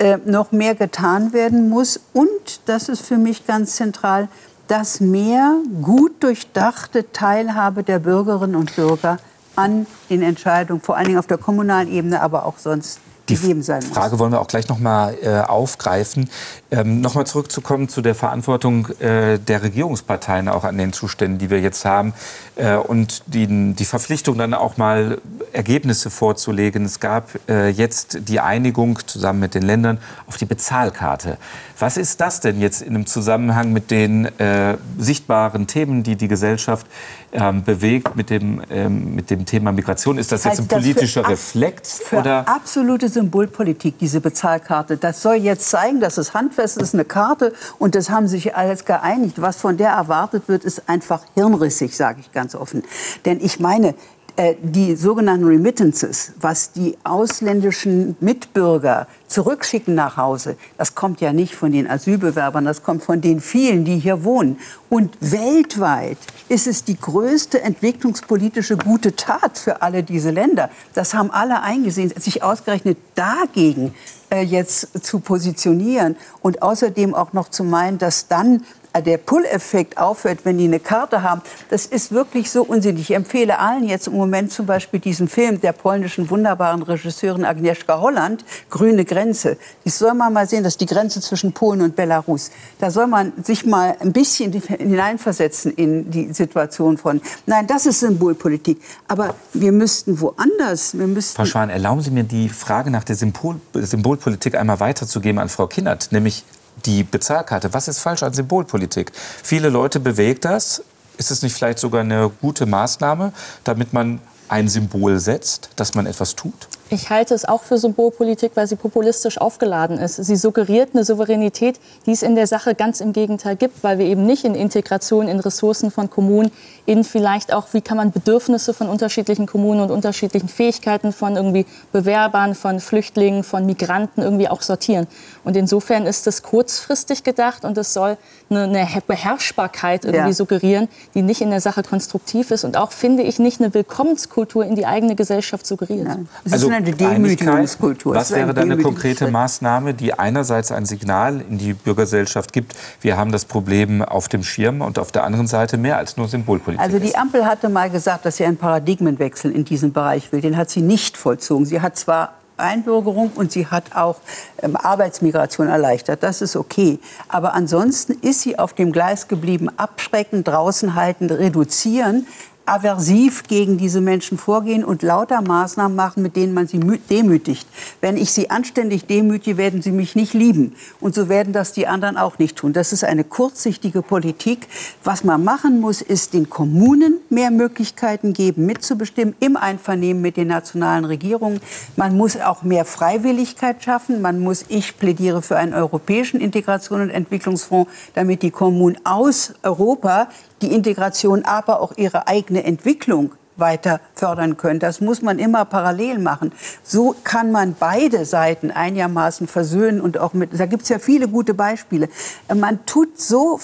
äh, noch mehr getan werden muss. Und das ist für mich ganz zentral, dass mehr gut durchdachte Teilhabe der Bürgerinnen und Bürger an den Entscheidungen, vor allen Dingen auf der kommunalen Ebene, aber auch sonst die Frage wollen wir auch gleich noch mal äh, aufgreifen. Ähm, noch mal zurückzukommen zu der Verantwortung äh, der Regierungsparteien auch an den Zuständen, die wir jetzt haben äh, und die, die Verpflichtung dann auch mal Ergebnisse vorzulegen. Es gab äh, jetzt die Einigung zusammen mit den Ländern auf die Bezahlkarte. Was ist das denn jetzt in einem Zusammenhang mit den äh, sichtbaren Themen, die die Gesellschaft ähm, bewegt, mit dem, ähm, mit dem Thema Migration? Ist das jetzt ein politischer Reflex? Für oder? absolute Symbolpolitik, diese Bezahlkarte. Das soll jetzt zeigen, dass es handfest ist, eine Karte und das haben sich alles geeinigt. Was von der erwartet wird, ist einfach hirnrissig, sage ich ganz offen. Denn ich meine, äh, die sogenannten Remittances, was die ausländischen Mitbürger zurückschicken nach Hause, das kommt ja nicht von den Asylbewerbern, das kommt von den vielen, die hier wohnen. Und weltweit ist es die größte entwicklungspolitische gute Tat für alle diese Länder. Das haben alle eingesehen, sich ausgerechnet dagegen jetzt zu positionieren und außerdem auch noch zu meinen, dass dann der Pull-Effekt aufhört, wenn die eine Karte haben, das ist wirklich so unsinnig. Ich empfehle allen jetzt im Moment zum Beispiel diesen Film der polnischen wunderbaren Regisseurin Agnieszka Holland, Grüne Grenze. Das soll man mal sehen, das ist die Grenze zwischen Polen und Belarus. Da soll man sich mal ein bisschen hineinversetzen in die Situation von, nein, das ist Symbolpolitik. Aber wir müssten woanders, wir müssten... Frau Schwan, erlauben Sie mir die Frage nach der Symbol Symbolpolitik einmal weiterzugeben an Frau Kinnert, nämlich die Bezahlkarte. Was ist falsch an Symbolpolitik? Viele Leute bewegt das. Ist es nicht vielleicht sogar eine gute Maßnahme, damit man ein Symbol setzt, dass man etwas tut? Ich halte es auch für Symbolpolitik, weil sie populistisch aufgeladen ist. Sie suggeriert eine Souveränität, die es in der Sache ganz im Gegenteil gibt, weil wir eben nicht in Integration, in Ressourcen von Kommunen, in vielleicht auch, wie kann man Bedürfnisse von unterschiedlichen Kommunen und unterschiedlichen Fähigkeiten von irgendwie Bewerbern, von Flüchtlingen, von Migranten irgendwie auch sortieren. Und insofern ist es kurzfristig gedacht und es soll eine, eine Beherrschbarkeit irgendwie ja. suggerieren, die nicht in der Sache konstruktiv ist und auch, finde ich, nicht eine Willkommenskultur in die eigene Gesellschaft suggeriert. Ja. Also eine Demütigungskultur. Was wäre dann eine konkrete Maßnahme, die einerseits ein Signal in die Bürgergesellschaft gibt, wir haben das Problem auf dem Schirm und auf der anderen Seite mehr als nur Symbolpolitik? Also die Ampel hatte mal gesagt, dass sie einen Paradigmenwechsel in diesem Bereich will. Den hat sie nicht vollzogen. Sie hat zwar Einbürgerung und sie hat auch ähm, Arbeitsmigration erleichtert. Das ist okay. Aber ansonsten ist sie auf dem Gleis geblieben, abschrecken, draußen halten, reduzieren aversiv gegen diese Menschen vorgehen und lauter Maßnahmen machen, mit denen man sie demütigt. Wenn ich sie anständig demütige, werden sie mich nicht lieben. Und so werden das die anderen auch nicht tun. Das ist eine kurzsichtige Politik. Was man machen muss, ist den Kommunen mehr Möglichkeiten geben, mitzubestimmen, im Einvernehmen mit den nationalen Regierungen. Man muss auch mehr Freiwilligkeit schaffen. Man muss, ich plädiere für einen europäischen Integration und Entwicklungsfonds, damit die Kommunen aus Europa die Integration, aber auch ihre eigene Entwicklung weiter fördern können. Das muss man immer parallel machen. So kann man beide Seiten einigermaßen versöhnen und auch mit, da gibt es ja viele gute Beispiele. Man tut so,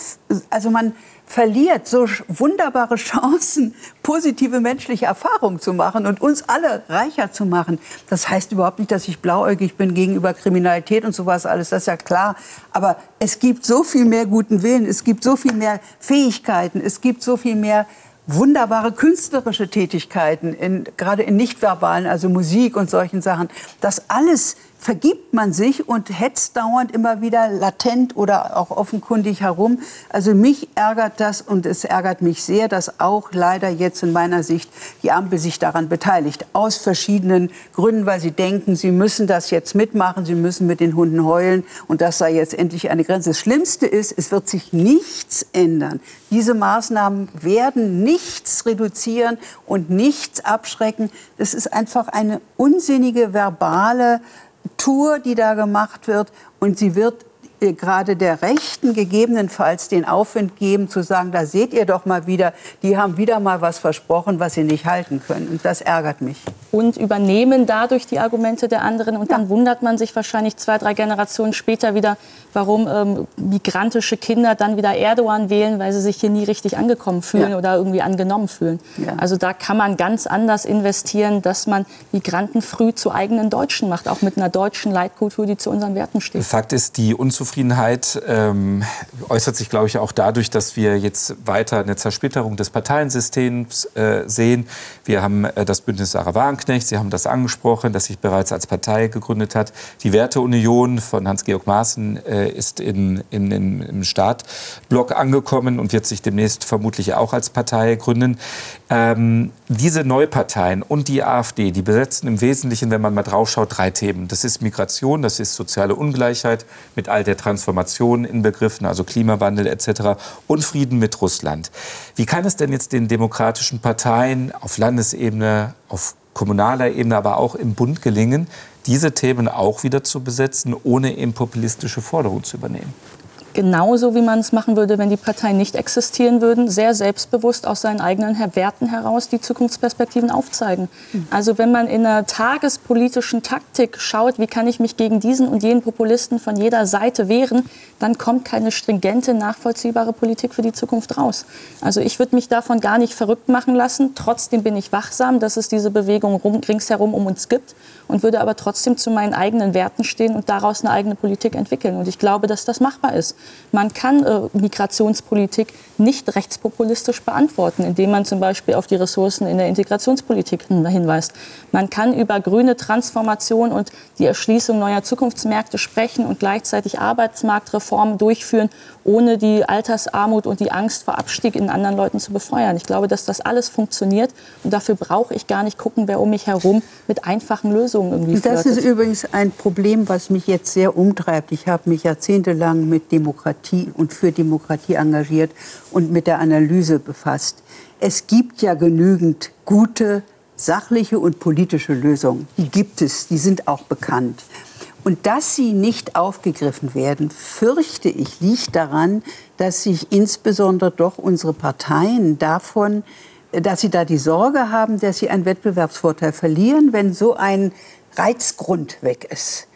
also man, verliert so wunderbare Chancen, positive menschliche Erfahrungen zu machen und uns alle reicher zu machen. Das heißt überhaupt nicht, dass ich blauäugig bin gegenüber Kriminalität und sowas alles, das ist ja klar. Aber es gibt so viel mehr guten Willen, es gibt so viel mehr Fähigkeiten, es gibt so viel mehr wunderbare künstlerische Tätigkeiten, in, gerade in nichtverbalen, also Musik und solchen Sachen. Das alles vergibt man sich und hetzt dauernd immer wieder latent oder auch offenkundig herum. Also mich ärgert das und es ärgert mich sehr, dass auch leider jetzt in meiner Sicht die Ampel sich daran beteiligt. Aus verschiedenen Gründen, weil sie denken, sie müssen das jetzt mitmachen, sie müssen mit den Hunden heulen und das sei jetzt endlich eine Grenze. Das Schlimmste ist, es wird sich nichts ändern. Diese Maßnahmen werden nichts reduzieren und nichts abschrecken. Das ist einfach eine unsinnige verbale Tour, die da gemacht wird. Und sie wird gerade der Rechten gegebenenfalls den Aufwind geben, zu sagen, da seht ihr doch mal wieder, die haben wieder mal was versprochen, was sie nicht halten können. Und das ärgert mich. Und übernehmen dadurch die Argumente der anderen. Und dann wundert man sich wahrscheinlich zwei, drei Generationen später wieder, warum ähm, migrantische Kinder dann wieder Erdogan wählen, weil sie sich hier nie richtig angekommen fühlen ja. oder irgendwie angenommen fühlen. Ja. Also da kann man ganz anders investieren, dass man Migranten früh zu eigenen Deutschen macht, auch mit einer deutschen Leitkultur, die zu unseren Werten steht. Fakt ist, die Unzufriedenheit Unzufriedenheit ähm, äußert sich, glaube ich, auch dadurch, dass wir jetzt weiter eine Zersplitterung des Parteiensystems äh, sehen. Wir haben äh, das Bündnis Sarah Wagenknecht, Sie haben das angesprochen, das sich bereits als Partei gegründet hat. Die Werteunion von Hans-Georg Maaßen äh, ist in, in, in, im Startblock angekommen und wird sich demnächst vermutlich auch als Partei gründen. Ähm, diese Neuparteien und die AfD, die besetzen im Wesentlichen, wenn man mal draufschaut, drei Themen. Das ist Migration, das ist soziale Ungleichheit mit all der Transformation inbegriffen, also Klimawandel etc. und Frieden mit Russland. Wie kann es denn jetzt den demokratischen Parteien auf Landesebene, auf kommunaler Ebene, aber auch im Bund gelingen, diese Themen auch wieder zu besetzen, ohne eben populistische Forderungen zu übernehmen? Genauso wie man es machen würde, wenn die Parteien nicht existieren würden, sehr selbstbewusst aus seinen eigenen Werten heraus die Zukunftsperspektiven aufzeigen. Also wenn man in einer tagespolitischen Taktik schaut, wie kann ich mich gegen diesen und jenen Populisten von jeder Seite wehren, dann kommt keine stringente, nachvollziehbare Politik für die Zukunft raus. Also ich würde mich davon gar nicht verrückt machen lassen. Trotzdem bin ich wachsam, dass es diese Bewegung rum, ringsherum um uns gibt und würde aber trotzdem zu meinen eigenen Werten stehen und daraus eine eigene Politik entwickeln. Und ich glaube, dass das machbar ist. Man kann äh, Migrationspolitik nicht rechtspopulistisch beantworten, indem man zum Beispiel auf die Ressourcen in der Integrationspolitik hinweist. Man kann über grüne Transformation und die Erschließung neuer Zukunftsmärkte sprechen und gleichzeitig Arbeitsmarktreformen durchführen, ohne die Altersarmut und die Angst vor Abstieg in anderen Leuten zu befeuern. Ich glaube, dass das alles funktioniert und dafür brauche ich gar nicht gucken, wer um mich herum mit einfachen Lösungen irgendwie Das ist übrigens ein Problem, was mich jetzt sehr umtreibt. Ich habe mich jahrzehntelang mit Demokratie und für Demokratie engagiert und mit der Analyse befasst. Es gibt ja genügend gute, sachliche und politische Lösungen. Die gibt es, die sind auch bekannt. Und dass sie nicht aufgegriffen werden, fürchte ich, liegt daran, dass sich insbesondere doch unsere Parteien davon, dass sie da die Sorge haben, dass sie einen Wettbewerbsvorteil verlieren, wenn so ein Reizgrund weg ist.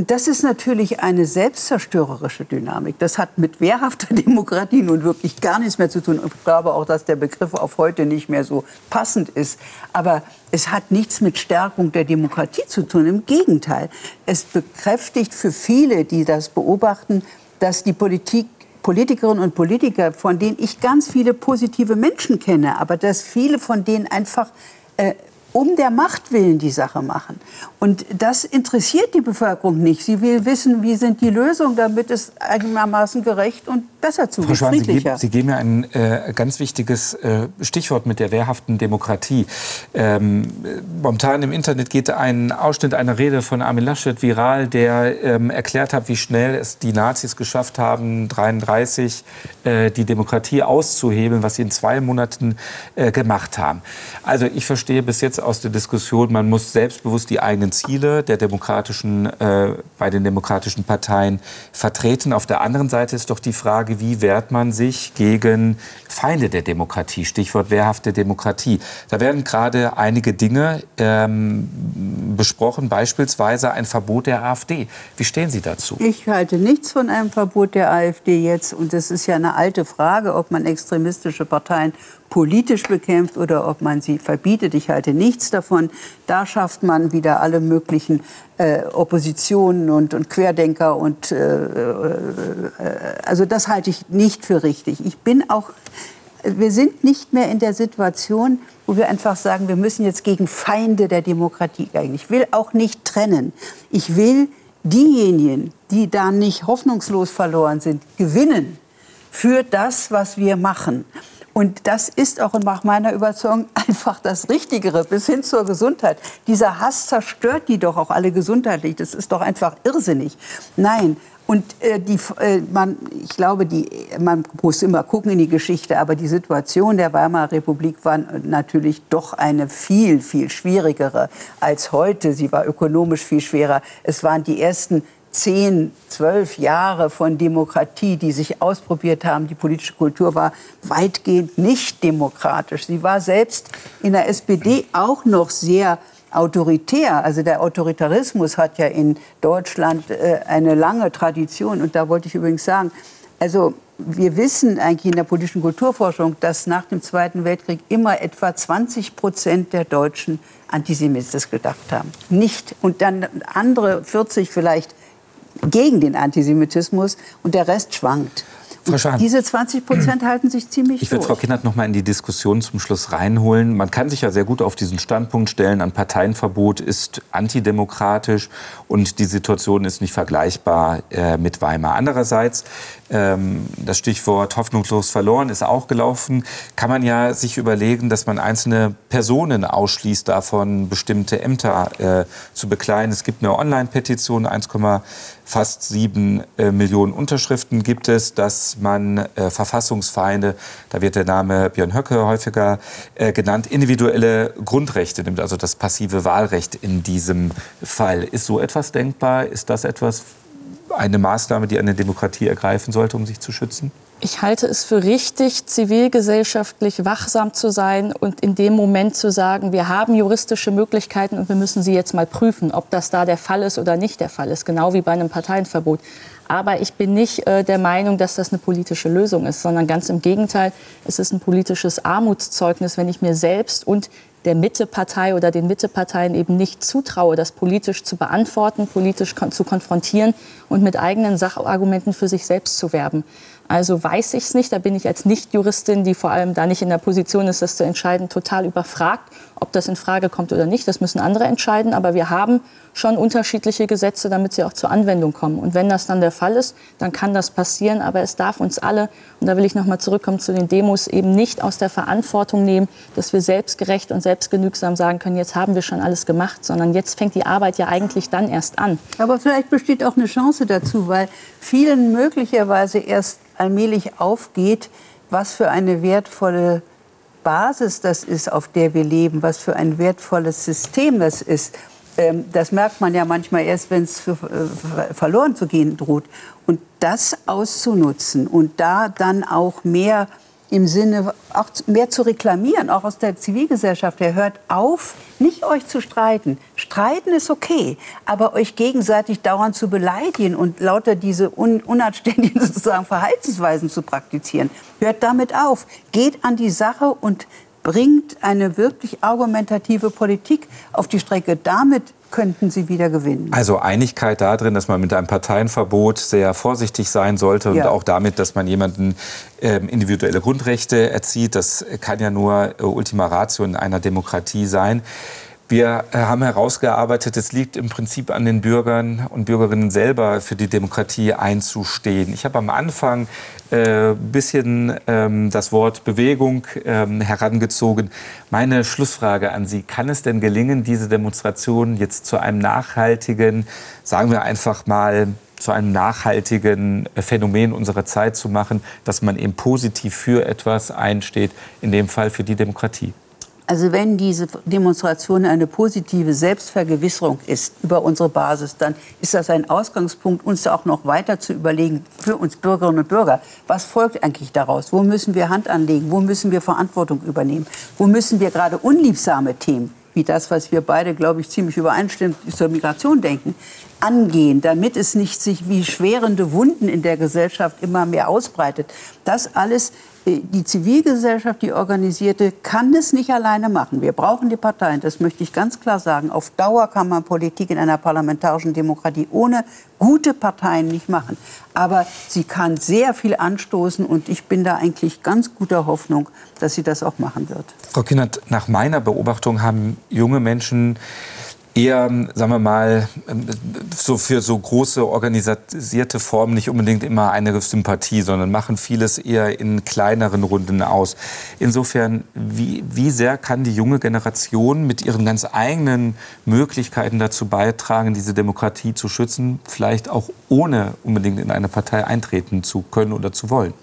Und das ist natürlich eine selbstzerstörerische Dynamik. Das hat mit wehrhafter Demokratie nun wirklich gar nichts mehr zu tun. Ich glaube auch, dass der Begriff auf heute nicht mehr so passend ist. Aber es hat nichts mit Stärkung der Demokratie zu tun. Im Gegenteil. Es bekräftigt für viele, die das beobachten, dass die Politik Politikerinnen und Politiker, von denen ich ganz viele positive Menschen kenne, aber dass viele von denen einfach äh, um der Macht willen die Sache machen. Und das interessiert die Bevölkerung nicht. Sie will wissen, wie sind die Lösungen, damit es einigermaßen gerecht und besser zugeht, Frau Schwan, Sie geben, Sie geben ja ein äh, ganz wichtiges äh, Stichwort mit der wehrhaften Demokratie. Ähm, momentan im Internet geht ein Ausschnitt einer Rede von Armin Laschet viral, der ähm, erklärt hat, wie schnell es die Nazis geschafft haben, 33 äh, die Demokratie auszuhebeln, was sie in zwei Monaten äh, gemacht haben. Also ich verstehe bis jetzt aus der Diskussion, man muss selbstbewusst die eigenen Ziele der demokratischen, äh, bei den demokratischen Parteien vertreten. Auf der anderen Seite ist doch die Frage, wie wehrt man sich gegen Feinde der Demokratie? Stichwort wehrhafte Demokratie. Da werden gerade einige Dinge ähm, besprochen, beispielsweise ein Verbot der AfD. Wie stehen Sie dazu? Ich halte nichts von einem Verbot der AfD jetzt. Und es ist ja eine alte Frage, ob man extremistische Parteien politisch bekämpft oder ob man sie verbietet. Ich halte nichts davon. Da schafft man wieder alle möglichen äh, Oppositionen und, und, Querdenker. Und, äh, äh, also das halte ich nicht für richtig. Ich bin auch, wir sind nicht mehr in der Situation, wo wir einfach sagen, wir müssen jetzt gegen Feinde der Demokratie gehen. Ich will auch nicht trennen. Ich will diejenigen, die da nicht hoffnungslos verloren sind, gewinnen für das, was wir machen. Und das ist auch nach meiner Überzeugung einfach das Richtigere bis hin zur Gesundheit. Dieser Hass zerstört die doch auch alle gesundheitlich. Das ist doch einfach irrsinnig. Nein. Und äh, die, äh, man, ich glaube, die, man muss immer gucken in die Geschichte, aber die Situation der Weimarer Republik war natürlich doch eine viel, viel schwierigere als heute. Sie war ökonomisch viel schwerer. Es waren die ersten zehn, zwölf Jahre von Demokratie, die sich ausprobiert haben. Die politische Kultur war weitgehend nicht demokratisch. Sie war selbst in der SPD auch noch sehr autoritär. Also der Autoritarismus hat ja in Deutschland äh, eine lange Tradition. Und da wollte ich übrigens sagen, also wir wissen eigentlich in der politischen Kulturforschung, dass nach dem Zweiten Weltkrieg immer etwa 20 Prozent der Deutschen antisemitisch gedacht haben. Nicht. Und dann andere 40 vielleicht gegen den Antisemitismus und der Rest schwankt. diese 20 Prozent halten sich ziemlich Ich würde Frau Kindert noch mal in die Diskussion zum Schluss reinholen. Man kann sich ja sehr gut auf diesen Standpunkt stellen, ein Parteienverbot ist antidemokratisch und die Situation ist nicht vergleichbar äh, mit Weimar. Andererseits das Stichwort hoffnungslos verloren ist auch gelaufen, kann man ja sich überlegen, dass man einzelne Personen ausschließt davon, bestimmte Ämter äh, zu bekleiden. Es gibt eine Online-Petition, 1, fast sieben äh, Millionen Unterschriften gibt es, dass man äh, Verfassungsfeinde, da wird der Name Björn Höcke häufiger äh, genannt, individuelle Grundrechte nimmt, also das passive Wahlrecht in diesem Fall. Ist so etwas denkbar? Ist das etwas, eine Maßnahme, die eine Demokratie ergreifen sollte, um sich zu schützen? Ich halte es für richtig, zivilgesellschaftlich wachsam zu sein und in dem Moment zu sagen, wir haben juristische Möglichkeiten und wir müssen sie jetzt mal prüfen, ob das da der Fall ist oder nicht der Fall ist, genau wie bei einem Parteienverbot. Aber ich bin nicht äh, der Meinung, dass das eine politische Lösung ist, sondern ganz im Gegenteil, es ist ein politisches Armutszeugnis, wenn ich mir selbst und der Mittepartei oder den Mitteparteien eben nicht zutraue, das politisch zu beantworten, politisch kon zu konfrontieren und mit eigenen Sachargumenten für sich selbst zu werben. Also weiß ich es nicht. Da bin ich als Nicht-Juristin, die vor allem da nicht in der Position ist, das zu entscheiden, total überfragt, ob das in Frage kommt oder nicht. Das müssen andere entscheiden. Aber wir haben schon unterschiedliche Gesetze, damit sie auch zur Anwendung kommen. Und wenn das dann der Fall ist, dann kann das passieren. Aber es darf uns alle, und da will ich noch mal zurückkommen zu den Demos, eben nicht aus der Verantwortung nehmen, dass wir selbstgerecht und selbstgenügsam sagen können, jetzt haben wir schon alles gemacht, sondern jetzt fängt die Arbeit ja eigentlich dann erst an. Aber vielleicht besteht auch eine Chance dazu, weil vielen möglicherweise erst allmählich aufgeht, was für eine wertvolle Basis das ist, auf der wir leben, was für ein wertvolles System das ist. Ähm, das merkt man ja manchmal erst, wenn es äh, verloren zu gehen droht. Und das auszunutzen und da dann auch mehr im Sinne auch mehr zu reklamieren, auch aus der Zivilgesellschaft her. Hört auf, nicht euch zu streiten. Streiten ist okay, aber euch gegenseitig dauernd zu beleidigen und lauter diese un unanständigen sozusagen Verhaltensweisen zu praktizieren. Hört damit auf. Geht an die Sache und bringt eine wirklich argumentative Politik auf die Strecke. Damit könnten sie wieder gewinnen. Also Einigkeit darin, dass man mit einem Parteienverbot sehr vorsichtig sein sollte und ja. auch damit, dass man jemanden äh, individuelle Grundrechte erzieht. Das kann ja nur äh, Ultima Ratio in einer Demokratie sein. Wir äh, haben herausgearbeitet, es liegt im Prinzip an den Bürgern und Bürgerinnen selber, für die Demokratie einzustehen. Ich habe am Anfang äh, bisschen ähm, das Wort Bewegung ähm, herangezogen. Meine Schlussfrage an Sie, kann es denn gelingen, diese Demonstration jetzt zu einem nachhaltigen, sagen wir einfach mal, zu einem nachhaltigen Phänomen unserer Zeit zu machen, dass man eben positiv für etwas einsteht, in dem Fall für die Demokratie? Also wenn diese Demonstration eine positive Selbstvergewisserung ist über unsere Basis, dann ist das ein Ausgangspunkt, uns auch noch weiter zu überlegen für uns Bürgerinnen und Bürger. Was folgt eigentlich daraus? Wo müssen wir Hand anlegen? Wo müssen wir Verantwortung übernehmen? Wo müssen wir gerade unliebsame Themen, wie das, was wir beide, glaube ich, ziemlich übereinstimmend zur Migration denken, angehen, damit es nicht sich wie schwerende Wunden in der Gesellschaft immer mehr ausbreitet. Das alles die Zivilgesellschaft, die organisierte, kann es nicht alleine machen. Wir brauchen die Parteien, das möchte ich ganz klar sagen. Auf Dauer kann man Politik in einer parlamentarischen Demokratie ohne gute Parteien nicht machen. Aber sie kann sehr viel anstoßen und ich bin da eigentlich ganz guter Hoffnung, dass sie das auch machen wird. Frau Kinnert, nach meiner Beobachtung haben junge Menschen eher, sagen wir mal, so für so große organisierte Formen nicht unbedingt immer eine Sympathie, sondern machen vieles eher in kleineren Runden aus. Insofern, wie, wie sehr kann die junge Generation mit ihren ganz eigenen Möglichkeiten dazu beitragen, diese Demokratie zu schützen, vielleicht auch ohne unbedingt in eine Partei eintreten zu können oder zu wollen?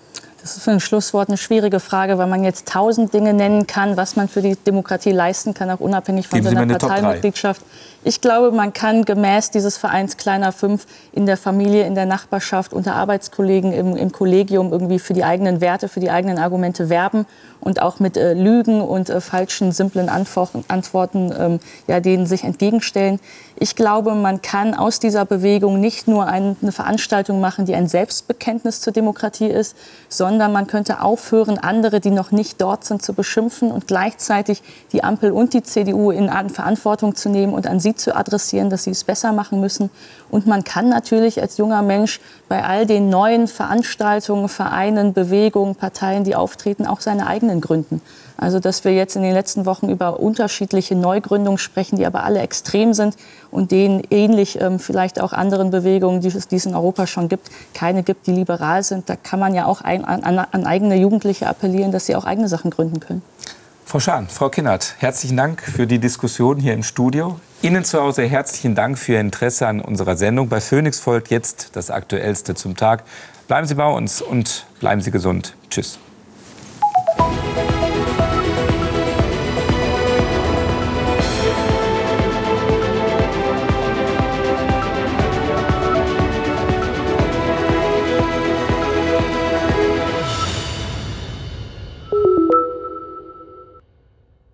Das ist für ein Schlusswort eine schwierige Frage, weil man jetzt tausend Dinge nennen kann, was man für die Demokratie leisten kann, auch unabhängig von Geben seiner Parteimitgliedschaft. Ich glaube, man kann gemäß dieses Vereins Kleiner Fünf in der Familie, in der Nachbarschaft, unter Arbeitskollegen, im, im Kollegium irgendwie für die eigenen Werte, für die eigenen Argumente werben und auch mit äh, Lügen und äh, falschen, simplen Antworten, ähm, ja, denen sich entgegenstellen. Ich glaube, man kann aus dieser Bewegung nicht nur eine Veranstaltung machen, die ein Selbstbekenntnis zur Demokratie ist, sondern man könnte aufhören, andere, die noch nicht dort sind, zu beschimpfen und gleichzeitig die Ampel und die CDU in Verantwortung zu nehmen und an sie zu adressieren, dass sie es besser machen müssen. Und man kann natürlich als junger Mensch bei all den neuen Veranstaltungen, Vereinen, Bewegungen, Parteien, die auftreten, auch seine eigenen gründen. Also dass wir jetzt in den letzten Wochen über unterschiedliche Neugründungen sprechen, die aber alle extrem sind und denen ähnlich ähm, vielleicht auch anderen Bewegungen, die es, die es in Europa schon gibt, keine gibt, die liberal sind. Da kann man ja auch ein, an, an eigene Jugendliche appellieren, dass sie auch eigene Sachen gründen können. Frau Schahn, Frau Kinnert, herzlichen Dank für die Diskussion hier im Studio. Ihnen zu Hause herzlichen Dank für Ihr Interesse an unserer Sendung. Bei Phoenix folgt jetzt das Aktuellste zum Tag. Bleiben Sie bei uns und bleiben Sie gesund. Tschüss.